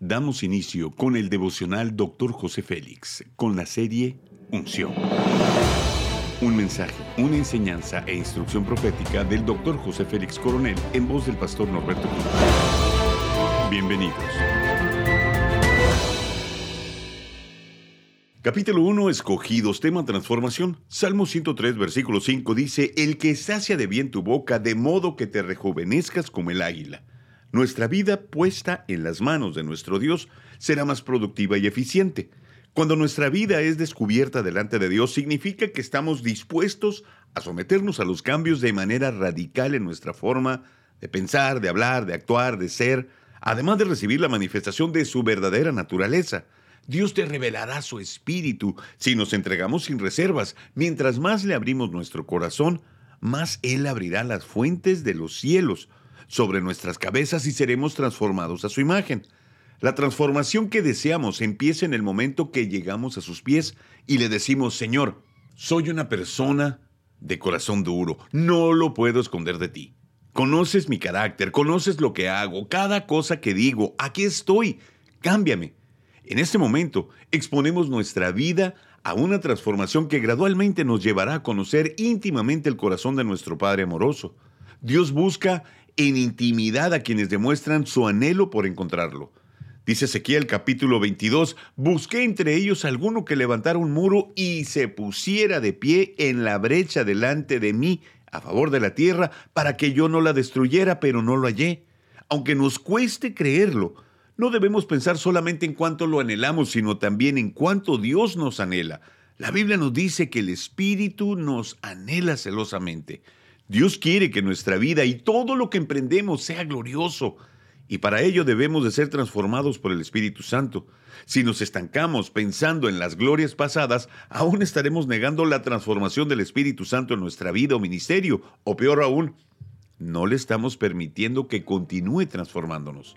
Damos inicio con el devocional Dr. José Félix, con la serie Unción. Un mensaje, una enseñanza e instrucción profética del Dr. José Félix Coronel en voz del pastor Norberto Cruz. Bienvenidos. Capítulo 1, Escogidos, tema transformación. Salmo 103, versículo 5 dice, El que sacia de bien tu boca, de modo que te rejuvenezcas como el águila. Nuestra vida puesta en las manos de nuestro Dios será más productiva y eficiente. Cuando nuestra vida es descubierta delante de Dios, significa que estamos dispuestos a someternos a los cambios de manera radical en nuestra forma de pensar, de hablar, de actuar, de ser, además de recibir la manifestación de su verdadera naturaleza. Dios te revelará su espíritu si nos entregamos sin reservas. Mientras más le abrimos nuestro corazón, más Él abrirá las fuentes de los cielos sobre nuestras cabezas y seremos transformados a su imagen. La transformación que deseamos empieza en el momento que llegamos a sus pies y le decimos, Señor, soy una persona de corazón duro, no lo puedo esconder de ti. Conoces mi carácter, conoces lo que hago, cada cosa que digo, aquí estoy, cámbiame. En este momento exponemos nuestra vida a una transformación que gradualmente nos llevará a conocer íntimamente el corazón de nuestro Padre amoroso. Dios busca en intimidad a quienes demuestran su anhelo por encontrarlo. Dice Ezequiel capítulo 22, busqué entre ellos alguno que levantara un muro y se pusiera de pie en la brecha delante de mí a favor de la tierra para que yo no la destruyera, pero no lo hallé. Aunque nos cueste creerlo, no debemos pensar solamente en cuánto lo anhelamos, sino también en cuánto Dios nos anhela. La Biblia nos dice que el Espíritu nos anhela celosamente. Dios quiere que nuestra vida y todo lo que emprendemos sea glorioso. Y para ello debemos de ser transformados por el Espíritu Santo. Si nos estancamos pensando en las glorias pasadas, aún estaremos negando la transformación del Espíritu Santo en nuestra vida o ministerio, o peor aún, no le estamos permitiendo que continúe transformándonos.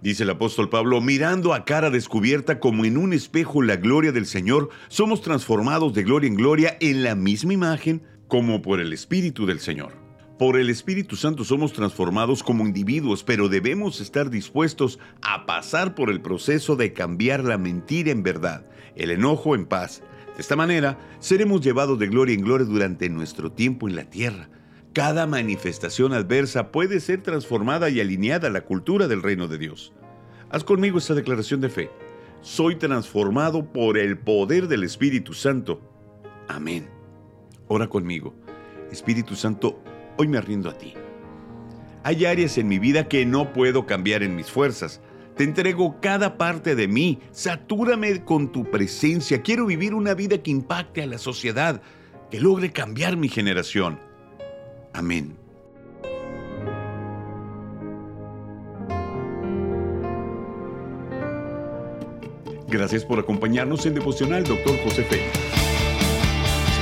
Dice el apóstol Pablo, mirando a cara descubierta como en un espejo la gloria del Señor, somos transformados de gloria en gloria en la misma imagen como por el Espíritu del Señor. Por el Espíritu Santo somos transformados como individuos, pero debemos estar dispuestos a pasar por el proceso de cambiar la mentira en verdad, el enojo en paz. De esta manera, seremos llevados de gloria en gloria durante nuestro tiempo en la tierra cada manifestación adversa puede ser transformada y alineada a la cultura del reino de Dios. Haz conmigo esta declaración de fe. Soy transformado por el poder del Espíritu Santo. Amén. Ora conmigo. Espíritu Santo, hoy me rindo a ti. Hay áreas en mi vida que no puedo cambiar en mis fuerzas. Te entrego cada parte de mí. Satúrame con tu presencia. Quiero vivir una vida que impacte a la sociedad, que logre cambiar mi generación. Amén. Gracias por acompañarnos en Devocional, Dr. José Félix.